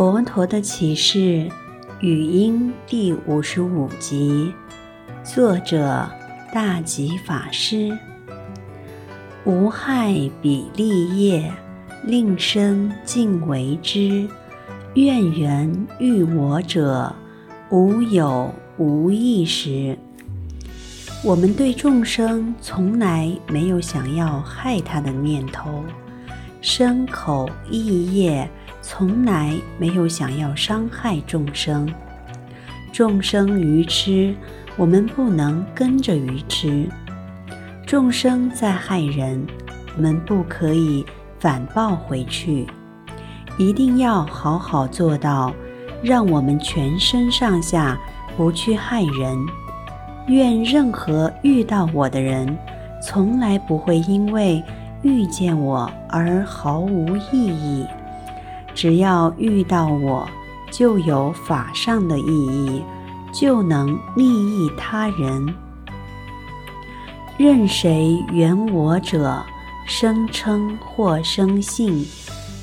佛陀的启示语音第五十五集，作者大吉法师。无害彼利业，令生尽为之。愿缘欲我者，无有无益时。我们对众生从来没有想要害他的念头，身口意业。从来没有想要伤害众生，众生愚痴，我们不能跟着愚痴；众生在害人，我们不可以反报回去。一定要好好做到，让我们全身上下不去害人。愿任何遇到我的人，从来不会因为遇见我而毫无意义。只要遇到我，就有法上的意义，就能利益他人。任谁缘我者，声称或生信，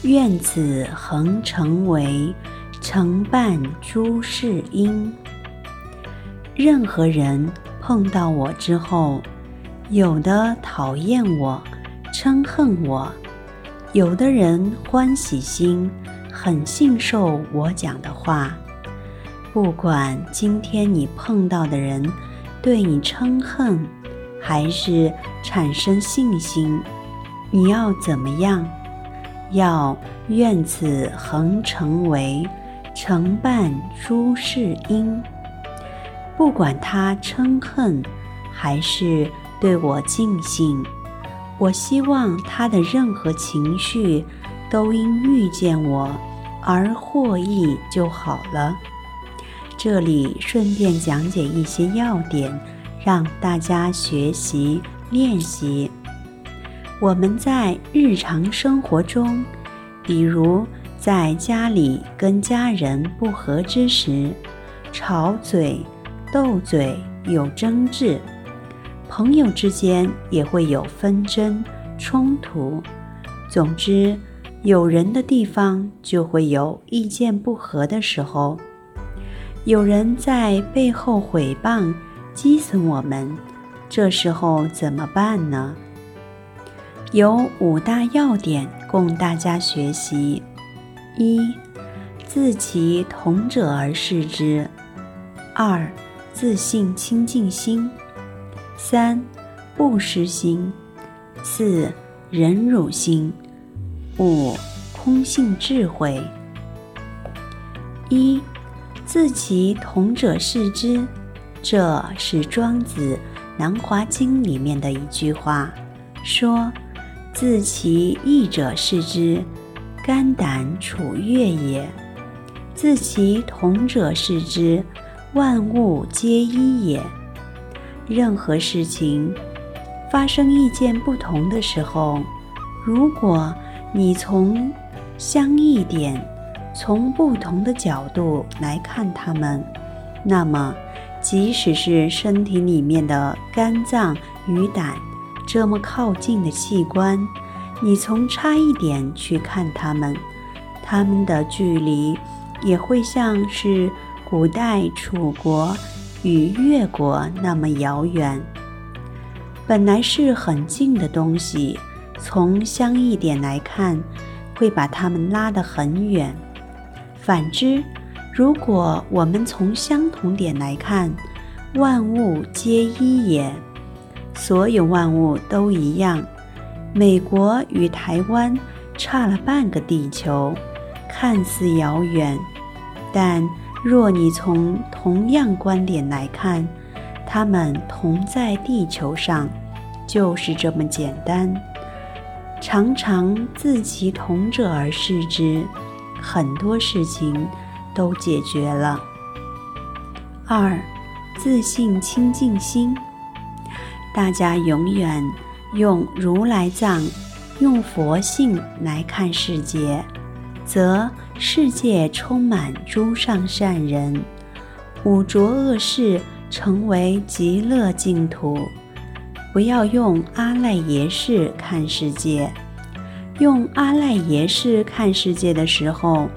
愿此恒成为，承办诸事因。任何人碰到我之后，有的讨厌我，嗔恨我。有的人欢喜心很信受我讲的话，不管今天你碰到的人对你称恨，还是产生信心，你要怎么样？要愿此恒成为，成办诸事因。不管他嗔恨，还是对我尽信。我希望他的任何情绪都因遇见我而获益就好了。这里顺便讲解一些要点，让大家学习练习。我们在日常生活中，比如在家里跟家人不和之时，吵嘴、斗嘴、有争执。朋友之间也会有纷争、冲突。总之，有人的地方就会有意见不合的时候。有人在背后诽谤、讥损我们，这时候怎么办呢？有五大要点供大家学习：一、自其同者而视之；二、自信清净心。三、布施心；四、忍辱心；五、空性智慧。一、自其同者视之，这是庄子《南华经》里面的一句话，说：“自其异者视之，肝胆储越也；自其同者视之，万物皆一也。”任何事情发生意见不同的时候，如果你从相异点、从不同的角度来看它们，那么即使是身体里面的肝脏与胆这么靠近的器官，你从差一点去看它们，它们的距离也会像是古代楚国。与越国那么遥远，本来是很近的东西，从相异点来看，会把它们拉得很远。反之，如果我们从相同点来看，万物皆一也，所有万物都一样。美国与台湾差了半个地球，看似遥远，但。若你从同样观点来看，他们同在地球上，就是这么简单。常常自其同者而视之，很多事情都解决了。二，自信清净心。大家永远用如来藏、用佛性来看世界，则世界充满诸上善人，五浊恶世成为极乐净土。不要用阿赖耶识看世界，用阿赖耶识看世界的时候，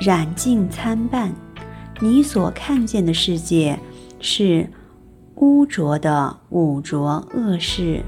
染净参半，你所看见的世界是污浊的五浊恶世。